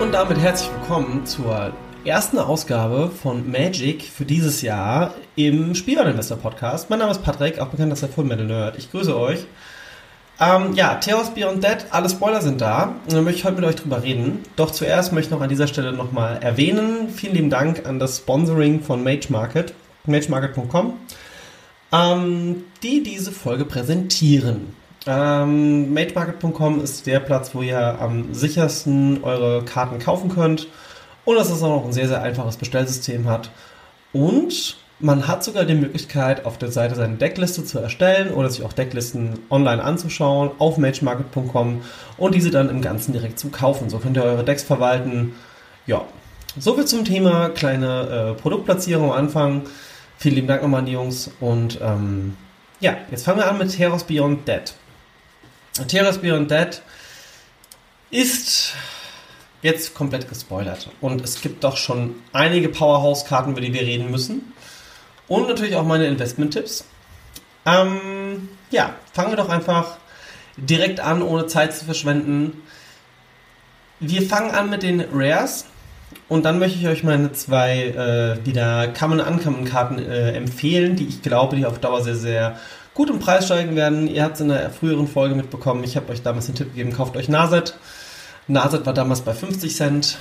Und damit herzlich willkommen zur ersten Ausgabe von Magic für dieses Jahr im Spielwareninvestor Podcast. Mein Name ist Patrick, auch bekannt als der Full Metal Nerd. Ich grüße euch. Ähm, ja, Theos Beyond Dead, alle Spoiler sind da. Und da möchte ich heute mit euch drüber reden. Doch zuerst möchte ich noch an dieser Stelle nochmal erwähnen. Vielen lieben Dank an das Sponsoring von Mage Market, magemarket.com, ähm, die diese Folge präsentieren. Ähm, MageMarket.com ist der Platz, wo ihr am sichersten eure Karten kaufen könnt und dass es auch noch ein sehr, sehr einfaches Bestellsystem hat. Und man hat sogar die Möglichkeit, auf der Seite seine Deckliste zu erstellen oder sich auch Decklisten online anzuschauen auf MageMarket.com und diese dann im Ganzen direkt zu kaufen. So könnt ihr eure Decks verwalten. Ja, soviel zum Thema kleine äh, Produktplatzierung am Anfang. Vielen lieben Dank nochmal an die Jungs und ähm, ja, jetzt fangen wir an mit Heroes Beyond Dead. Terrace Beyond Dead ist jetzt komplett gespoilert. Und es gibt doch schon einige Powerhouse-Karten, über die wir reden müssen. Und natürlich auch meine Investment-Tipps. Ähm, ja, fangen wir doch einfach direkt an, ohne Zeit zu verschwenden. Wir fangen an mit den Rares. Und dann möchte ich euch meine zwei äh, wieder Common Uncommon Karten äh, empfehlen, die ich glaube, die auf Dauer sehr, sehr gut im Preis steigen werden. Ihr habt es in der früheren Folge mitbekommen. Ich habe euch damals den Tipp gegeben, kauft euch Naset. Naset war damals bei 50 Cent.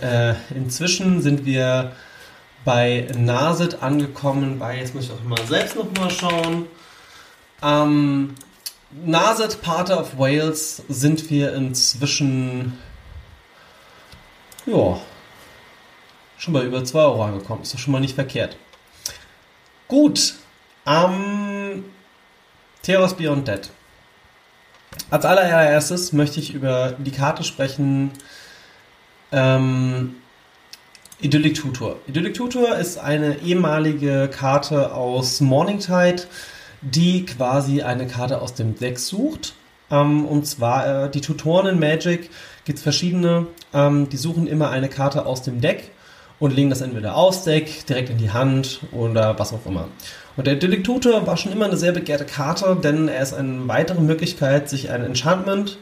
Äh, inzwischen sind wir bei Naset angekommen, bei, jetzt muss ich auch mal selbst nochmal schauen. Ähm, Naset, Pater of Wales, sind wir inzwischen, ja, schon bei über 2 Euro angekommen. Ist doch schon mal nicht verkehrt. Gut, ähm, Theros Beyond Dead. Als allererstes möchte ich über die Karte sprechen, ähm, Idyllic Tutor. Idyllic Tutor ist eine ehemalige Karte aus Morningtide, die quasi eine Karte aus dem Deck sucht. Ähm, und zwar äh, die Tutoren in Magic gibt es verschiedene. Ähm, die suchen immer eine Karte aus dem Deck und legen das entweder aufs Deck, direkt in die Hand oder was auch immer. Und der Tutor war schon immer eine sehr begehrte Karte, denn er ist eine weitere Möglichkeit, sich ein Enchantment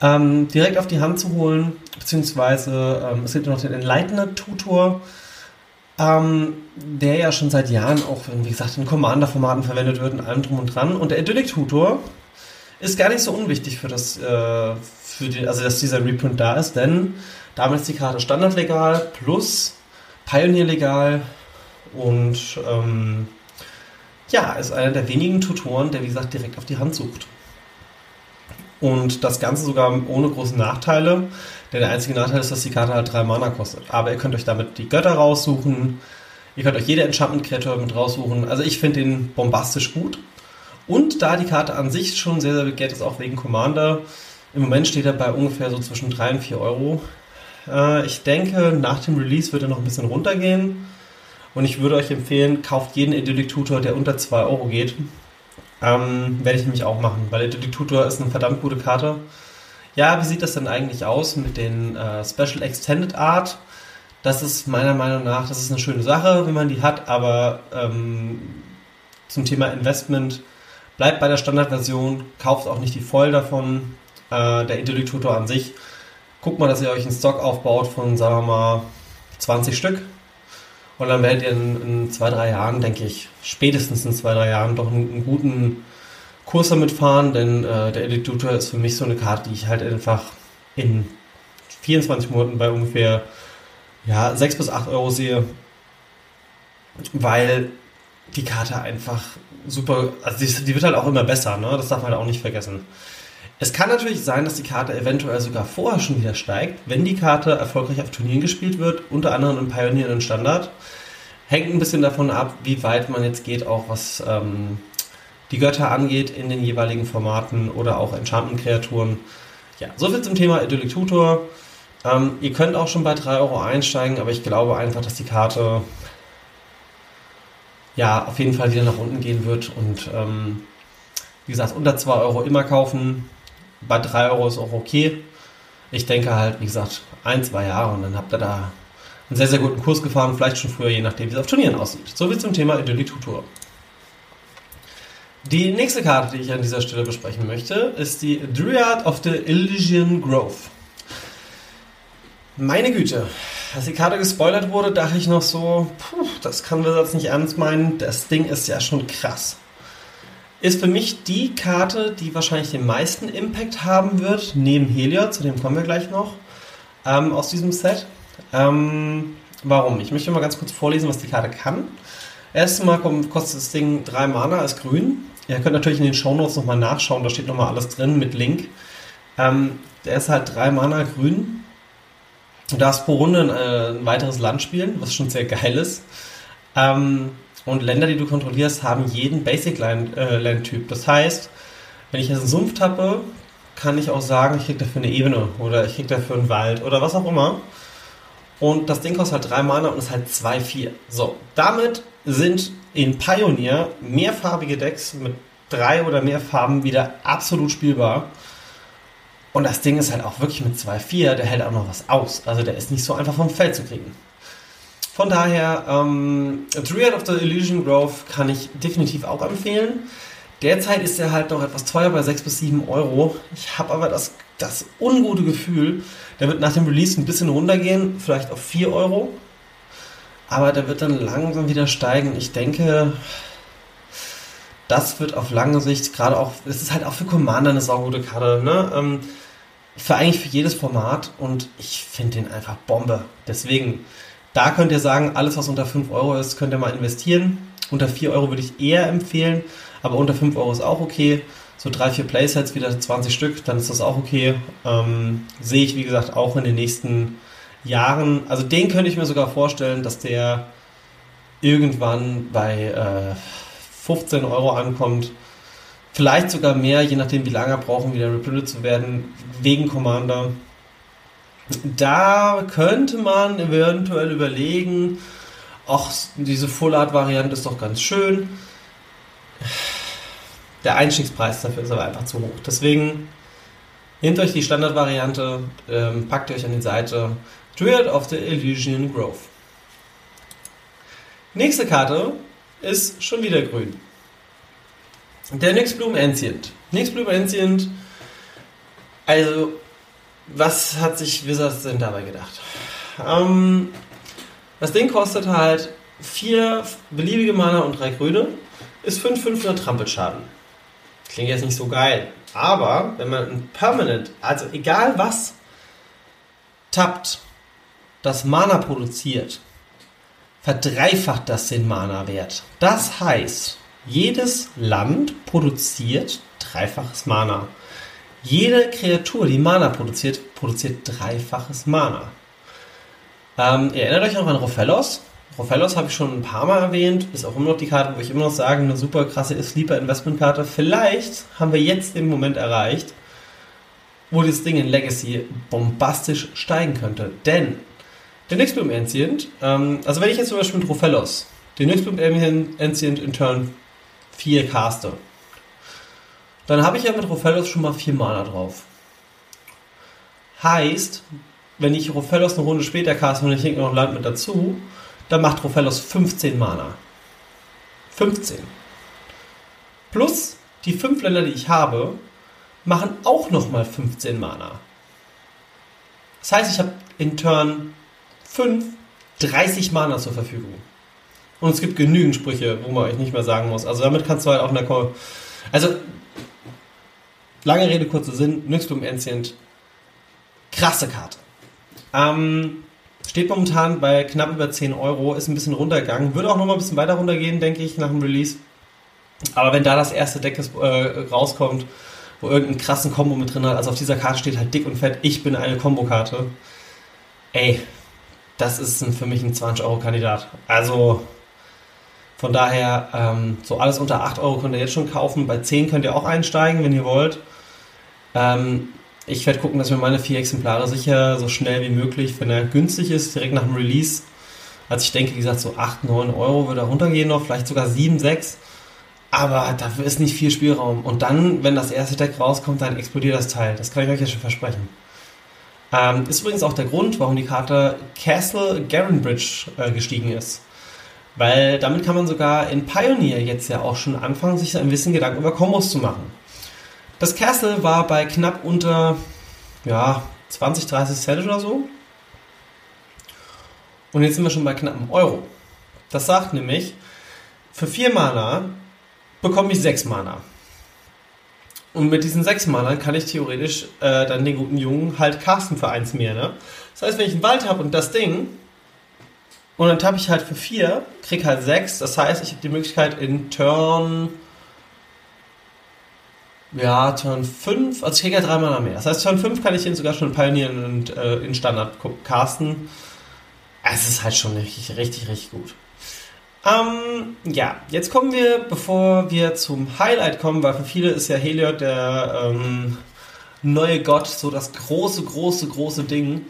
ähm, direkt auf die Hand zu holen, beziehungsweise ähm, es gibt noch den Enlightener Tutor, ähm, der ja schon seit Jahren auch, wie gesagt, in Commander-Formaten verwendet wird und allem drum und dran. Und der Idyllic Tutor ist gar nicht so unwichtig für das, äh, für die, also dass dieser Reprint da ist, denn damit ist die Karte standardlegal plus Pioneer legal und ähm, ja, ist einer der wenigen Tutoren, der wie gesagt direkt auf die Hand sucht. Und das Ganze sogar ohne große Nachteile. Denn der einzige Nachteil ist, dass die Karte halt drei Mana kostet. Aber ihr könnt euch damit die Götter raussuchen. Ihr könnt euch jede Enchantment-Kreatur mit raussuchen. Also ich finde den bombastisch gut. Und da die Karte an sich schon sehr, sehr begehrt ist, auch wegen Commander, im Moment steht er bei ungefähr so zwischen 3 und 4 Euro. Äh, ich denke, nach dem Release wird er noch ein bisschen runtergehen. Und ich würde euch empfehlen, kauft jeden Idyllic Tutor, der unter 2 Euro geht. Ähm, werde ich nämlich auch machen, weil Idyllic Tutor ist eine verdammt gute Karte. Ja, wie sieht das denn eigentlich aus mit den äh, Special Extended Art? Das ist meiner Meinung nach, das ist eine schöne Sache, wenn man die hat, aber ähm, zum Thema Investment bleibt bei der Standardversion, kauft auch nicht die Voll davon. Äh, der Idyllic Tutor an sich, guckt mal, dass ihr euch einen Stock aufbaut von, sagen wir mal, 20 Stück und dann werdet ihr in, in, zwei, drei Jahren, denke ich, spätestens in zwei, drei Jahren doch einen, einen guten Kurs damit fahren, denn äh, der Editor ist für mich so eine Karte, die ich halt einfach in 24 Monaten bei ungefähr ja, 6 bis 8 Euro sehe, weil die Karte einfach super, also die, die wird halt auch immer besser, ne? das darf man halt auch nicht vergessen. Es kann natürlich sein, dass die Karte eventuell sogar vorher schon wieder steigt, wenn die Karte erfolgreich auf Turnieren gespielt wird, unter anderem im Pioneer und Standard. Hängt ein bisschen davon ab, wie weit man jetzt geht, auch was ähm, die Götter angeht in den jeweiligen Formaten oder auch Enchantment-Kreaturen. Ja, soviel zum Thema Idyllic Tutor. Ähm, ihr könnt auch schon bei 3 Euro einsteigen, aber ich glaube einfach, dass die Karte ja auf jeden Fall wieder nach unten gehen wird und ähm, wie gesagt, unter 2 Euro immer kaufen bei 3 Euro ist auch okay. Ich denke halt, wie gesagt, ein, zwei Jahre und dann habt ihr da einen sehr, sehr guten Kurs gefahren, vielleicht schon früher, je nachdem, wie es auf Turnieren aussieht. So viel zum Thema Idyllic Tutor. Die nächste Karte, die ich an dieser Stelle besprechen möchte, ist die Dryad of the Elysian Grove. Meine Güte, als die Karte gespoilert wurde, dachte ich noch so, puh, das kann Wizards nicht ernst meinen, das Ding ist ja schon krass ist für mich die Karte, die wahrscheinlich den meisten Impact haben wird, neben Heliod, zu dem kommen wir gleich noch, ähm, aus diesem Set. Ähm, warum? Ich möchte mal ganz kurz vorlesen, was die Karte kann. Erstmal kostet das Ding 3 Mana, ist grün. Ihr könnt natürlich in den Shownotes nochmal nachschauen, da steht nochmal alles drin mit Link. Ähm, der ist halt 3 Mana grün. Du darfst pro Runde ein, äh, ein weiteres Land spielen, was schon sehr geil ist. Ähm, und Länder, die du kontrollierst, haben jeden Basic-Land-Typ. Äh, das heißt, wenn ich jetzt einen Sumpf tappe, kann ich auch sagen, ich krieg dafür eine Ebene oder ich krieg dafür einen Wald oder was auch immer. Und das Ding kostet halt drei Mana und ist halt 2-4. So, damit sind in Pioneer mehrfarbige Decks mit drei oder mehr Farben wieder absolut spielbar. Und das Ding ist halt auch wirklich mit 2-4, der hält auch noch was aus. Also der ist nicht so einfach vom Feld zu kriegen. Von daher, ähm, Dryad of the Illusion Grove kann ich definitiv auch empfehlen. Derzeit ist er halt noch etwas teuer bei 6 bis 7 Euro. Ich habe aber das, das ungute Gefühl, der wird nach dem Release ein bisschen runtergehen, vielleicht auf 4 Euro. Aber der wird dann langsam wieder steigen. Ich denke, das wird auf lange Sicht gerade auch, es ist halt auch für Commander eine saugute Karte. Ne? Ähm, für eigentlich für jedes Format und ich finde den einfach Bombe. Deswegen, da könnt ihr sagen, alles was unter 5 Euro ist, könnt ihr mal investieren. Unter 4 Euro würde ich eher empfehlen, aber unter 5 Euro ist auch okay. So drei, vier Playsets, wieder 20 Stück, dann ist das auch okay. Ähm, sehe ich, wie gesagt, auch in den nächsten Jahren. Also den könnte ich mir sogar vorstellen, dass der irgendwann bei äh, 15 Euro ankommt. Vielleicht sogar mehr, je nachdem, wie lange er braucht, um wieder reprintet zu werden, wegen Commander. Da könnte man eventuell überlegen, ach, diese Full Art Variante ist doch ganz schön. Der Einstiegspreis dafür ist aber einfach zu hoch. Deswegen nehmt euch die Standardvariante, ähm, packt euch an die Seite Druid of the Elysian Grove. Nächste Karte ist schon wieder grün. Der Nyxbloom Ancient. Nyxbloom Ancient, also, was hat sich Wizards denn dabei gedacht? Ähm, das Ding kostet halt vier beliebige Mana und drei grüne, ist 5 500 Trampelschaden. Klingt jetzt nicht so geil, aber wenn man ein Permanent, also egal was, tappt, das Mana produziert, verdreifacht das den Mana-Wert. Das heißt, jedes Land produziert dreifaches Mana. Jede Kreatur, die Mana produziert, produziert dreifaches Mana. Ähm, ihr erinnert euch noch an Rofellos? Rofellos habe ich schon ein paar Mal erwähnt, ist auch immer noch die Karte, wo ich immer noch sage, eine super krasse Sleeper-Investment-Karte. Vielleicht haben wir jetzt den Moment erreicht, wo das Ding in Legacy bombastisch steigen könnte. Denn der Nyxbloom Ancient, ähm, also wenn ich jetzt zum Beispiel mit Rofellos den Nyxbloom Ancient in Turn 4 caste, dann habe ich ja mit Rofellos schon mal 4 Mana drauf. Heißt, wenn ich Rofellos eine Runde später caste und ich denke noch Land mit dazu, dann macht Rofellos 15 Mana. 15. Plus die 5 Länder, die ich habe, machen auch nochmal 15 Mana. Das heißt, ich habe in Turn 5 30 Mana zur Verfügung. Und es gibt genügend Sprüche, wo man euch nicht mehr sagen muss. Also damit kannst du halt auch Call. Also, lange Rede, kurzer Sinn, Nyxbloom Ancient, krasse Karte. Ähm, steht momentan bei knapp über 10 Euro, ist ein bisschen runtergegangen. Würde auch noch mal ein bisschen weiter runtergehen, denke ich, nach dem Release. Aber wenn da das erste Deck ist, äh, rauskommt, wo irgendeinen krassen Combo mit drin hat, also auf dieser Karte steht halt dick und fett, ich bin eine Combo-Karte. Ey, das ist ein, für mich ein 20-Euro-Kandidat. Also von daher, ähm, so alles unter 8 Euro könnt ihr jetzt schon kaufen. Bei 10 könnt ihr auch einsteigen, wenn ihr wollt. Ähm, ich werde gucken, dass wir meine vier Exemplare sicher so schnell wie möglich, wenn er günstig ist, direkt nach dem Release. Also ich denke, wie gesagt, so 8, 9 Euro würde er runtergehen noch, vielleicht sogar 7, 6. Aber dafür ist nicht viel Spielraum. Und dann, wenn das erste Deck rauskommt, dann explodiert das Teil. Das kann ich euch ja schon versprechen. Ähm, ist übrigens auch der Grund, warum die Karte Castle Garenbridge äh, gestiegen ist. Weil damit kann man sogar in Pioneer jetzt ja auch schon anfangen, sich ein bisschen Gedanken über Kombos zu machen. Das Castle war bei knapp unter ja, 20, 30 Cent oder so. Und jetzt sind wir schon bei knapp einem Euro. Das sagt nämlich, für 4 Mana bekomme ich 6 Mana. Und mit diesen 6 Mana kann ich theoretisch äh, dann den guten Jungen halt casten für eins mehr. Ne? Das heißt, wenn ich einen Wald habe und das Ding, und dann tappe ich halt für 4, krieg halt 6. Das heißt, ich habe die Möglichkeit in Turn. Ja, Turn 5, also ich kriege ja 3 Mana mehr. Das heißt, Turn 5 kann ich ihn sogar schon pionieren und äh, in Standard casten. Es ist halt schon richtig, richtig, richtig gut. Ähm, ja, jetzt kommen wir, bevor wir zum Highlight kommen, weil für viele ist ja Heliod der ähm, neue Gott, so das große, große, große Ding.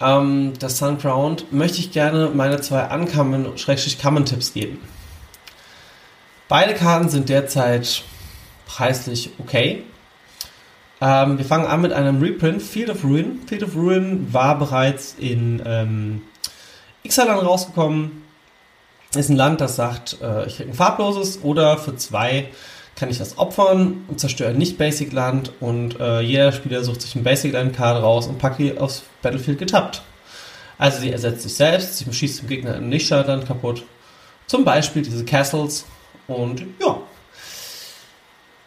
Ähm, das Sun Crowned, möchte ich gerne meine zwei Uncommon, Schrägstrich Common Tipps geben. Beide Karten sind derzeit preislich okay. Ähm, wir fangen an mit einem Reprint, Field of Ruin. Field of Ruin war bereits in ähm, Ixalan rausgekommen ist ein Land, das sagt, äh, ich kriege ein farbloses oder für zwei kann ich das opfern und zerstöre nicht Basic Land und äh, jeder Spieler sucht sich ein Basic Land Card raus und packt die aufs Battlefield getappt. Also sie ersetzt sich selbst, sie schießt dem Gegner ein Nicht-Land kaputt. Zum Beispiel diese Castles und ja.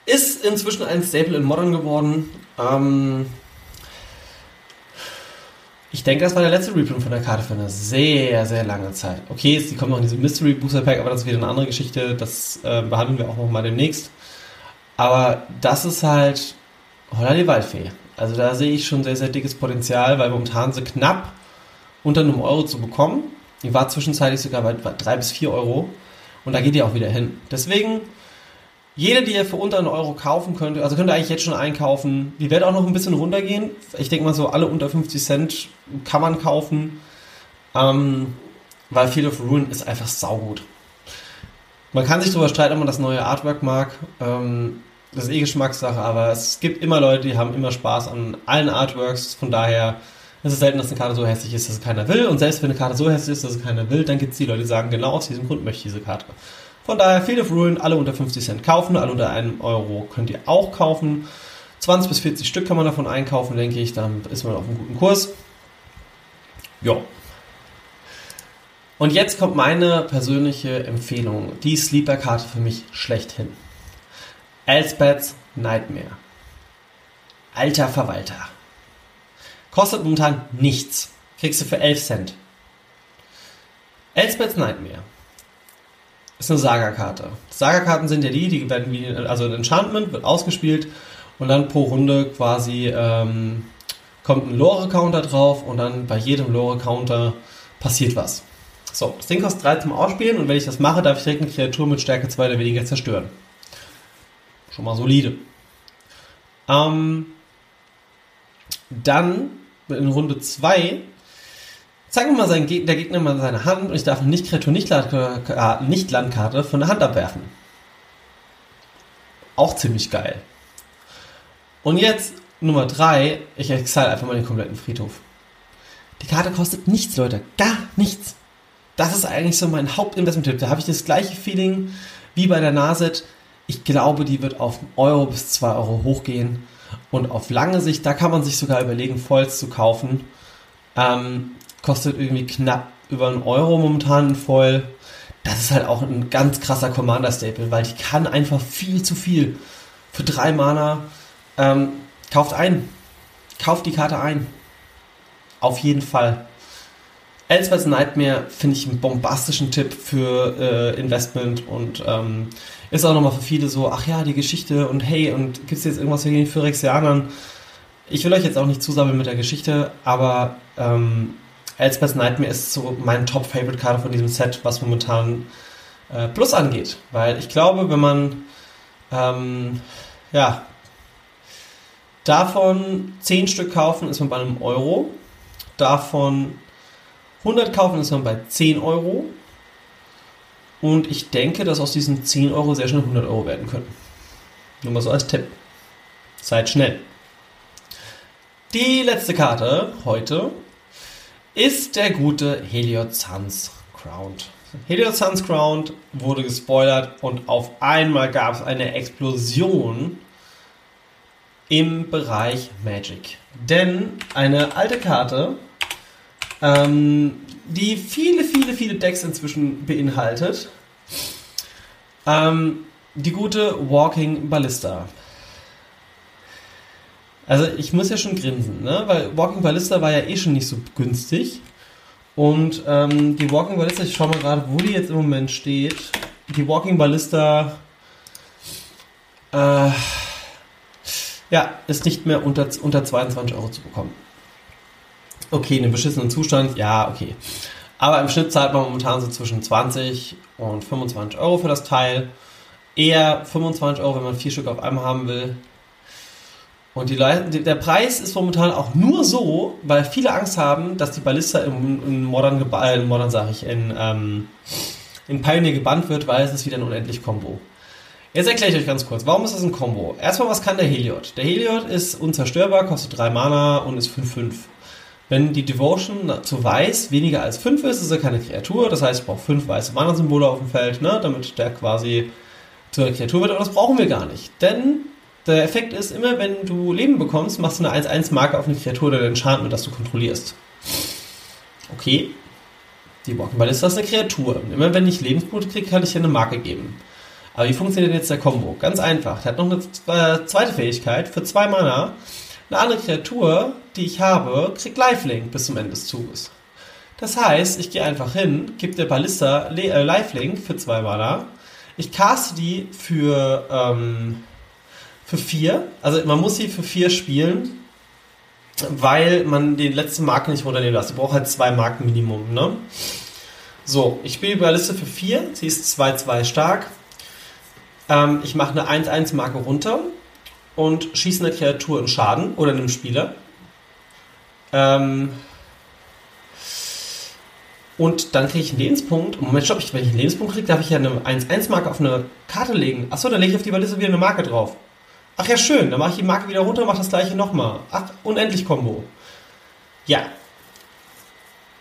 Ist inzwischen ein Staple in Modern geworden. Ähm, Ich denke, das war der letzte Reprint von der Karte für eine sehr, sehr lange Zeit. Okay, sie kommt noch in diesem Mystery Booster Pack, aber das ist wieder eine andere Geschichte. Das äh, behandeln wir auch noch mal demnächst. Aber das ist halt Holla die Waldfee. Also da sehe ich schon sehr, sehr dickes Potenzial, weil momentan sie knapp unter einem Euro zu bekommen. Die war zwischenzeitlich sogar bei drei bis vier Euro. Und da geht die auch wieder hin. Deswegen, jede, die ihr für unter einen Euro kaufen könnt, also könnt ihr eigentlich jetzt schon einkaufen. Die wird auch noch ein bisschen runtergehen. Ich denke mal so, alle unter 50 Cent kann man kaufen. Ähm, weil Field of Ruin ist einfach saugut. Man kann sich darüber streiten, ob man das neue Artwork mag. Ähm, das ist eh Geschmackssache, aber es gibt immer Leute, die haben immer Spaß an allen Artworks. Von daher ist es selten, dass eine Karte so hässlich ist, dass es keiner will. Und selbst wenn eine Karte so hässlich ist, dass es keiner will, dann gibt es die Leute, die sagen, genau aus diesem Grund möchte ich diese Karte. Von daher, Field of Ruin, alle unter 50 Cent kaufen, alle unter einem Euro könnt ihr auch kaufen. 20 bis 40 Stück kann man davon einkaufen, denke ich. Dann ist man auf einem guten Kurs. Ja. Und jetzt kommt meine persönliche Empfehlung. Die Sleeper-Karte für mich schlechthin. Elspeth's Nightmare. Alter Verwalter. Kostet momentan nichts. Kriegst du für 11 Cent. Elspeth's Nightmare. Ist eine Saga-Karte. Saga-Karten sind ja die, die werden wie, also ein Enchantment wird ausgespielt und dann pro Runde quasi ähm, kommt ein Lore-Counter drauf und dann bei jedem Lore-Counter passiert was. So, das Ding kostet 3 zum Ausspielen und wenn ich das mache, darf ich direkt eine Kreatur mit Stärke 2 oder weniger zerstören. Schon mal solide. Ähm, dann in Runde 2 zeigt mir mal sein, der Gegner mal seine Hand und ich darf nicht Kreatur, nicht, Landkarte, nicht Landkarte von der Hand abwerfen. Auch ziemlich geil. Und jetzt Nummer 3, ich exile einfach mal den kompletten Friedhof. Die Karte kostet nichts, Leute. Gar nichts. Das ist eigentlich so mein Hauptinvestment-Tipp. Da habe ich das gleiche Feeling wie bei der Naset ich glaube, die wird auf Euro bis 2 Euro hochgehen. Und auf lange Sicht, da kann man sich sogar überlegen, Foils zu kaufen. Ähm, kostet irgendwie knapp über einen Euro momentan ein Foil. Das ist halt auch ein ganz krasser Commander-Staple, weil die kann einfach viel zu viel. Für drei Mana ähm, kauft ein. Kauft die Karte ein. Auf jeden Fall. Elsewhere Nightmare finde ich einen bombastischen Tipp für äh, Investment und ähm, ist auch nochmal für viele so, ach ja, die Geschichte und hey, und gibt es jetzt irgendwas wegen den Phyrexianern? Ich will euch jetzt auch nicht zusammeln mit der Geschichte, aber ähm, Elspeth's Nightmare ist so mein Top-Favorite-Karte von diesem Set, was momentan äh, Plus angeht. Weil ich glaube, wenn man ähm, ja davon 10 Stück kaufen, ist man bei einem Euro. Davon 100 kaufen, ist man bei 10 Euro. Und ich denke, dass aus diesen 10 Euro sehr schnell 100 Euro werden können. Nur mal so als Tipp. Seid schnell. Die letzte Karte heute ist der gute Heliod Suns Crowned. Heliod Suns Crowned wurde gespoilert und auf einmal gab es eine Explosion im Bereich Magic. Denn eine alte Karte, ähm, die viele, viele, viele Decks inzwischen beinhaltet. Ähm, die gute Walking Ballista. Also ich muss ja schon grinsen, ne? weil Walking Ballista war ja eh schon nicht so günstig. Und ähm, die Walking Ballista, ich schau mal gerade, wo die jetzt im Moment steht. Die Walking Ballista äh, ja, ist nicht mehr unter, unter 22 Euro zu bekommen okay, in einem beschissenen Zustand, ja, okay. Aber im Schnitt zahlt man momentan so zwischen 20 und 25 Euro für das Teil. Eher 25 Euro, wenn man vier Stück auf einmal haben will. Und die Leute, der Preis ist momentan auch nur so, weil viele Angst haben, dass die Ballista in, in Modern, äh, in Modern sage ich, in, ähm, in Pioneer gebannt wird, weil es ist wieder ein unendlich Combo. Jetzt erkläre ich euch ganz kurz, warum ist das ein Combo? Erstmal, was kann der Heliod? Der Heliod ist unzerstörbar, kostet 3 Mana und ist 5-5. Wenn die Devotion zu weiß weniger als 5 ist, ist er keine Kreatur. Das heißt, ich brauche 5 weiße Mana-Symbole auf dem Feld, ne, damit der quasi zur Kreatur wird. Aber das brauchen wir gar nicht. Denn der Effekt ist, immer wenn du Leben bekommst, machst du eine 1-1-Marke auf eine Kreatur oder ein Enchantment, das du kontrollierst. Okay. Die Walking Ballista ist eine Kreatur. Und immer wenn ich Lebenspunkte kriege, kann ich dir eine Marke geben. Aber wie funktioniert jetzt der Combo? Ganz einfach. Der hat noch eine zweite Fähigkeit. Für 2 Mana eine andere Kreatur, die ich habe, kriegt Lifelink bis zum Ende des Zuges. Das heißt, ich gehe einfach hin, gebe der Ballista Le äh, Lifelink für zwei Mana. Ich caste die für, ähm, für vier. Also man muss sie für vier spielen, weil man die letzte Marke nicht runternehmen lässt. Du brauchst halt zwei Marken Minimum, ne? So, ich spiele die Balliste für vier. Sie ist 2-2 stark. Ähm, ich mache eine 1-1-Marke runter und schieße eine Kreatur in Schaden oder einem Spieler. Ähm, und dann kriege ich einen Lebenspunkt. Moment, stopp, wenn ich einen Lebenspunkt kriege, darf ich ja eine 1-1-Marke auf eine Karte legen. Achso, dann lege ich auf die Balliste wieder eine Marke drauf. Ach ja, schön. Dann mache ich die Marke wieder runter und mache das gleiche nochmal. Ach, unendlich Combo. Ja.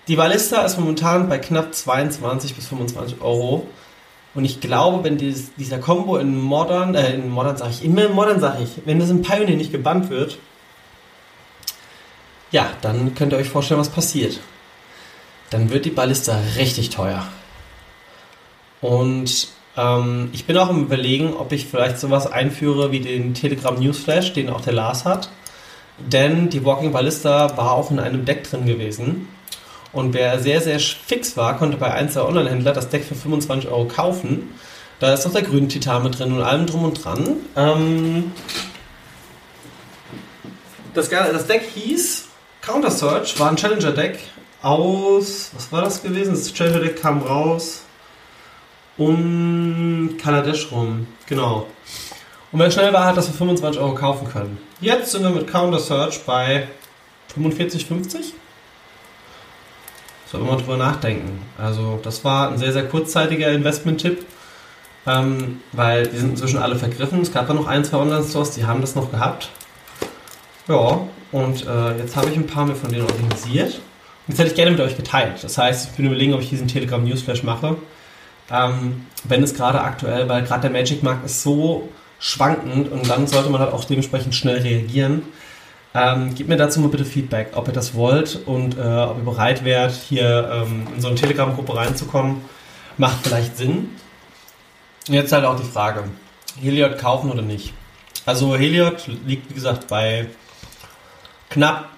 Die Ballista ist momentan bei knapp 22 bis 25 Euro. Und ich glaube, wenn dieses, dieser Combo in Modern, äh, in Modern sage ich, immer in Modern sage ich, wenn das in Pioneer nicht gebannt wird, ja, dann könnt ihr euch vorstellen, was passiert. Dann wird die Ballista richtig teuer. Und ähm, ich bin auch im Überlegen, ob ich vielleicht sowas einführe wie den Telegram Newsflash, den auch der Lars hat. Denn die Walking Ballista war auch in einem Deck drin gewesen. Und wer sehr, sehr fix war, konnte bei 1 der Online-Händler das Deck für 25 Euro kaufen. Da ist noch der grüne Titan mit drin und allem drum und dran. Ähm das, das Deck hieß Counter Search, war ein Challenger-Deck aus, was war das gewesen? Das Challenger-Deck kam raus um Kaladesh rum. Genau. Und wer schnell war, hat das für 25 Euro kaufen können. Jetzt sind wir mit Counter Search bei 45,50. Soll man drüber nachdenken. Also, das war ein sehr, sehr kurzzeitiger Investment-Tipp, ähm, weil die sind inzwischen alle vergriffen. Es gab da noch ein, zwei Online-Stores, die haben das noch gehabt. Ja, und äh, jetzt habe ich ein paar mehr von denen organisiert. Und jetzt hätte ich gerne mit euch geteilt. Das heißt, ich bin überlegen, ob ich diesen Telegram Newsflash mache. Ähm, wenn es gerade aktuell, weil gerade der Magic-Markt ist so schwankend und dann sollte man halt auch dementsprechend schnell reagieren. Ähm, gebt mir dazu mal bitte Feedback, ob ihr das wollt und äh, ob ihr bereit wärt, hier ähm, in so eine Telegram-Gruppe reinzukommen. Macht vielleicht Sinn. Jetzt halt auch die Frage, Heliot kaufen oder nicht? Also Heliot liegt, wie gesagt, bei knapp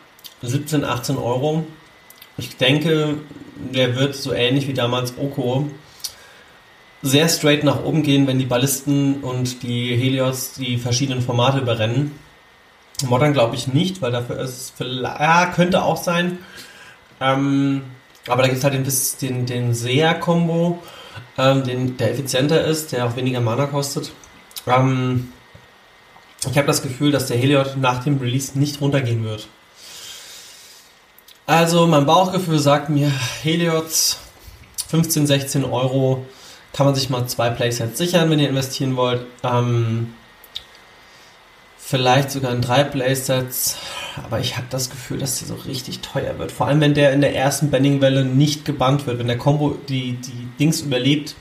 17, 18 Euro. Ich denke, der wird so ähnlich wie damals Oko sehr straight nach oben gehen, wenn die Ballisten und die Helios die verschiedenen Formate überrennen. Modern glaube ich nicht, weil dafür ist es vielleicht, ja, könnte auch sein. Ähm, aber da gibt es halt den, den, den Seer-Kombo, ähm, den, der effizienter ist, der auch weniger Mana kostet. Ähm, ich habe das Gefühl, dass der Heliod nach dem Release nicht runtergehen wird. Also mein Bauchgefühl sagt mir, Heliots 15, 16 Euro kann man sich mal zwei Playsets sichern, wenn ihr investieren wollt. Ähm, vielleicht sogar in drei Playsets. Aber ich habe das Gefühl, dass der so richtig teuer wird. Vor allem, wenn der in der ersten Banning-Welle nicht gebannt wird. Wenn der Combo die, die Dings überlebt,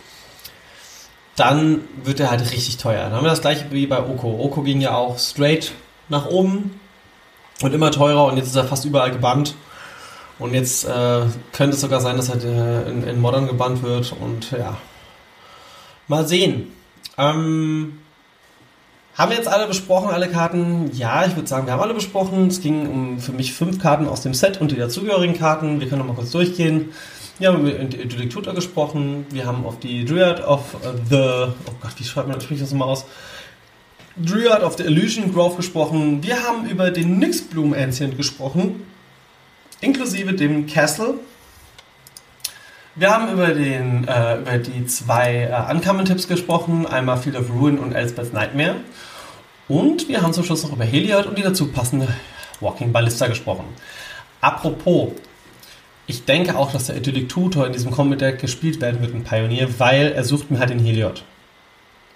dann wird er halt richtig teuer. Dann haben wir das gleiche wie bei Oko. Oko ging ja auch straight nach oben und immer teurer und jetzt ist er fast überall gebannt. Und jetzt äh, könnte es sogar sein, dass er äh, in, in Modern gebannt wird und ja. Mal sehen. Ähm, haben wir jetzt alle besprochen, alle Karten? Ja, ich würde sagen, wir haben alle besprochen. Es ging um für mich fünf Karten aus dem Set und die dazugehörigen Karten. Wir können noch mal kurz durchgehen. Wir haben über die Tutor gesprochen. Wir haben auf die Dryad of the. Oh Gott, wie schreibt man das, das mal aus? Dryad of the Illusion Grove gesprochen. Wir haben über den Nyxbloom Ancient gesprochen. Inklusive dem Castle. Wir haben über, den, äh, über die zwei äh, Uncommon-Tipps gesprochen, einmal Field of Ruin und Elspeth's Nightmare. Und wir haben zum Schluss noch über Heliod und die dazu passende Walking Ballista gesprochen. Apropos, ich denke auch, dass der Idyllic Tutor in diesem Combat Deck gespielt werden wird in Pioneer, weil er sucht mir halt den Heliod.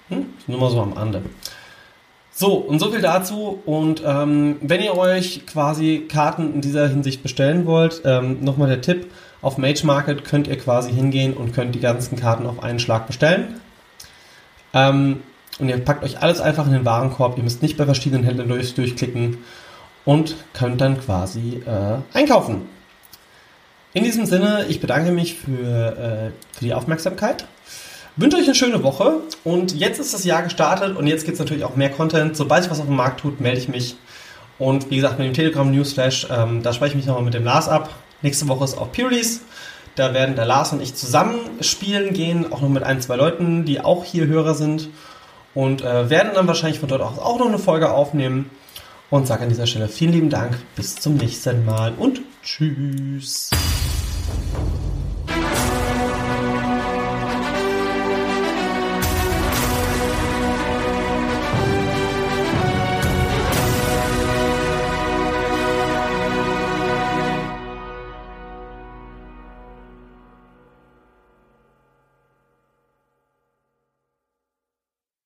Hm? Nur mal so am Ende. So, und so viel dazu. Und ähm, wenn ihr euch quasi Karten in dieser Hinsicht bestellen wollt, ähm, nochmal der Tipp, auf Mage Market könnt ihr quasi hingehen und könnt die ganzen Karten auf einen Schlag bestellen. Ähm, und ihr packt euch alles einfach in den Warenkorb. Ihr müsst nicht bei verschiedenen Händlern durch, durchklicken und könnt dann quasi äh, einkaufen. In diesem Sinne, ich bedanke mich für, äh, für die Aufmerksamkeit. Wünsche euch eine schöne Woche und jetzt ist das Jahr gestartet und jetzt gibt es natürlich auch mehr Content. Sobald sich was auf dem Markt tut, melde ich mich Und wie gesagt, mit dem Telegram Newsflash, ähm, da spreche ich mich nochmal mit dem Lars ab. Nächste Woche ist auch Purelease. Da werden der Lars und ich zusammen spielen gehen, auch noch mit ein, zwei Leuten, die auch hier Hörer sind. Und äh, werden dann wahrscheinlich von dort aus auch noch eine Folge aufnehmen. Und sage an dieser Stelle vielen lieben Dank, bis zum nächsten Mal und tschüss.